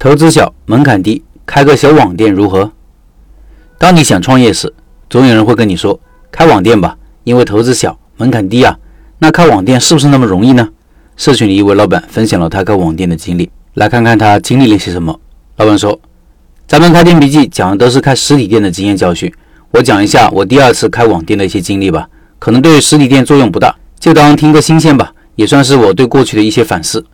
投资小，门槛低，开个小网店如何？当你想创业时，总有人会跟你说：“开网店吧，因为投资小，门槛低啊。”那开网店是不是那么容易呢？社群里一位老板分享了他开网店的经历，来看看他经历了些什么。老板说：“咱们开店笔记讲的都是开实体店的经验教训，我讲一下我第二次开网店的一些经历吧。可能对实体店作用不大，就当听个新鲜吧，也算是我对过去的一些反思。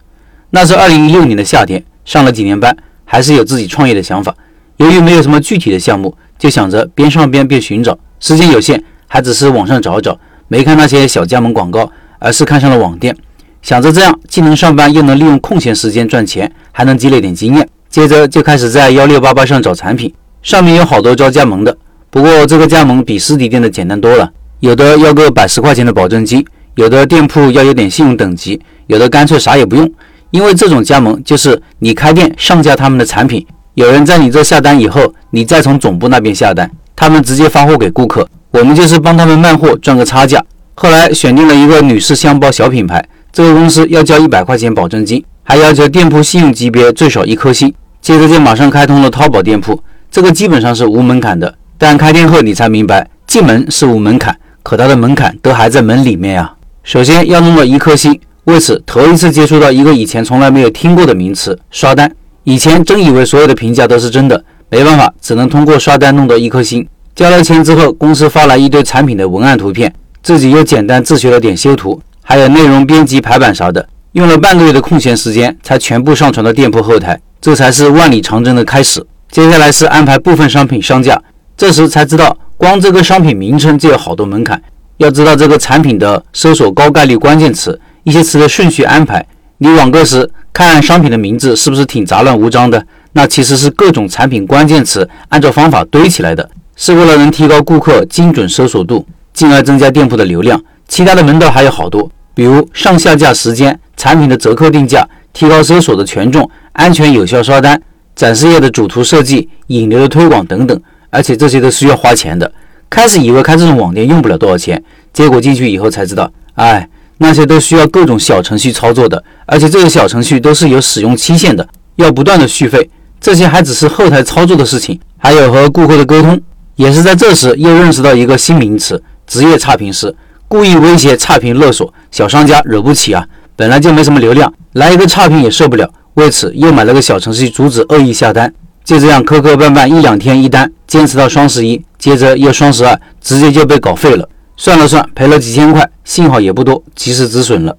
那是二零一六年的夏天。”上了几年班，还是有自己创业的想法。由于没有什么具体的项目，就想着边上边边寻找。时间有限，还只是网上找找，没看那些小加盟广告，而是看上了网店。想着这样既能上班，又能利用空闲时间赚钱，还能积累点经验。接着就开始在幺六八八上找产品，上面有好多招加盟的。不过这个加盟比实体店的简单多了，有的要个百十块钱的保证金，有的店铺要有点信用等级，有的干脆啥也不用。因为这种加盟就是你开店上架他们的产品，有人在你这下单以后，你再从总部那边下单，他们直接发货给顾客，我们就是帮他们卖货赚个差价。后来选定了一个女士箱包小品牌，这个公司要交一百块钱保证金，还要求店铺信用级别最少一颗星。接着就马上开通了淘宝店铺，这个基本上是无门槛的。但开店后你才明白，进门是无门槛，可它的门槛都还在门里面呀。首先要弄到一颗星。为此，头一次接触到一个以前从来没有听过的名词——刷单。以前真以为所有的评价都是真的，没办法，只能通过刷单弄到一颗星。交了钱之后，公司发来一堆产品的文案图片，自己又简单自学了点修图，还有内容编辑、排版啥的，用了半个月的空闲时间才全部上传到店铺后台。这才是万里长征的开始。接下来是安排部分商品上架，这时才知道，光这个商品名称就有好多门槛。要知道这个产品的搜索高概率关键词。一些词的顺序安排，你网购时看商品的名字是不是挺杂乱无章的？那其实是各种产品关键词按照方法堆起来的，是为了能提高顾客精准搜索度，进而增加店铺的流量。其他的门道还有好多，比如上下架时间、产品的折扣定价、提高搜索的权重、安全有效刷单、展示页的主图设计、引流的推广等等。而且这些都需要花钱的。开始以为开这种网店用不了多少钱，结果进去以后才知道，哎。那些都需要各种小程序操作的，而且这些小程序都是有使用期限的，要不断的续费。这些还只是后台操作的事情，还有和顾客的沟通。也是在这时又认识到一个新名词——职业差评师，故意威胁、差评勒索小商家，惹不起啊！本来就没什么流量，来一个差评也受不了。为此又买了个小程序阻止恶意下单。就这样磕磕绊绊，一两天一单，坚持到双十一，接着又双十二，直接就被搞废了。算了算，赔了几千块，幸好也不多，及时止损了。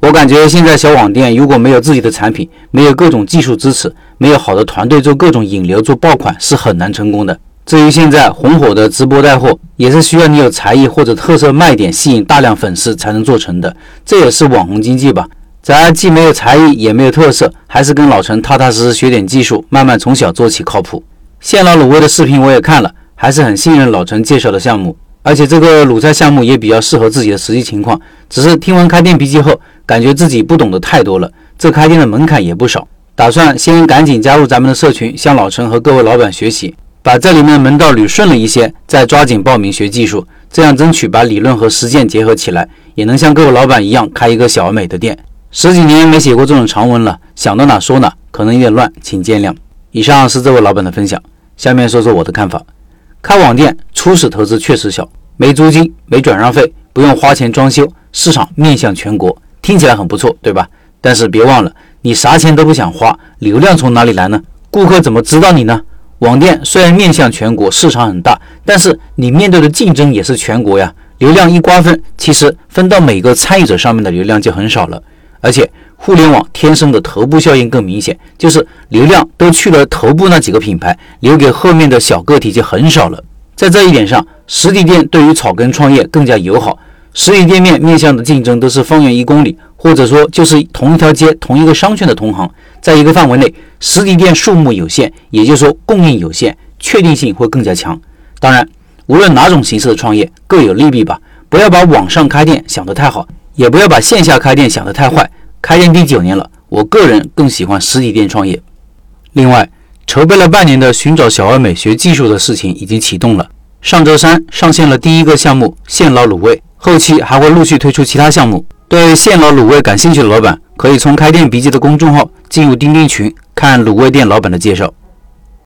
我感觉现在小网店如果没有自己的产品，没有各种技术支持，没有好的团队做各种引流、做爆款，是很难成功的。至于现在红火的直播带货，也是需要你有才艺或者特色卖点，吸引大量粉丝才能做成的。这也是网红经济吧？咱既没有才艺，也没有特色，还是跟老陈踏踏实实学点技术，慢慢从小做起靠谱。现捞卤味的视频我也看了，还是很信任老陈介绍的项目。而且这个卤菜项目也比较适合自己的实际情况，只是听完开店笔记后，感觉自己不懂得太多了。这开店的门槛也不少，打算先赶紧加入咱们的社群，向老陈和各位老板学习，把这里面门道捋顺了一些，再抓紧报名学技术，这样争取把理论和实践结合起来，也能像各位老板一样开一个小而美的店。十几年没写过这种长文了，想到哪说哪，可能有点乱，请见谅。以上是这位老板的分享，下面说说我的看法。开网店初始投资确实小，没租金，没转让费，不用花钱装修，市场面向全国，听起来很不错，对吧？但是别忘了，你啥钱都不想花，流量从哪里来呢？顾客怎么知道你呢？网店虽然面向全国，市场很大，但是你面对的竞争也是全国呀。流量一瓜分，其实分到每个参与者上面的流量就很少了，而且互联网天生的头部效应更明显，就是流量都去了头部那几个品牌，留给后面的小个体就很少了。在这一点上，实体店对于草根创业更加友好。实体店面面向的竞争都是方圆一公里，或者说就是同一条街、同一个商圈的同行，在一个范围内，实体店数目有限，也就是说供应有限，确定性会更加强。当然，无论哪种形式的创业各有利弊吧，不要把网上开店想得太好，也不要把线下开店想得太坏。开店第九年了，我个人更喜欢实体店创业。另外，筹备了半年的寻找小而美学技术的事情已经启动了。上周三上线了第一个项目现捞卤味，后期还会陆续推出其他项目。对现捞卤味感兴趣的老板，可以从开店笔记的公众号进入钉钉群，看卤味店老板的介绍。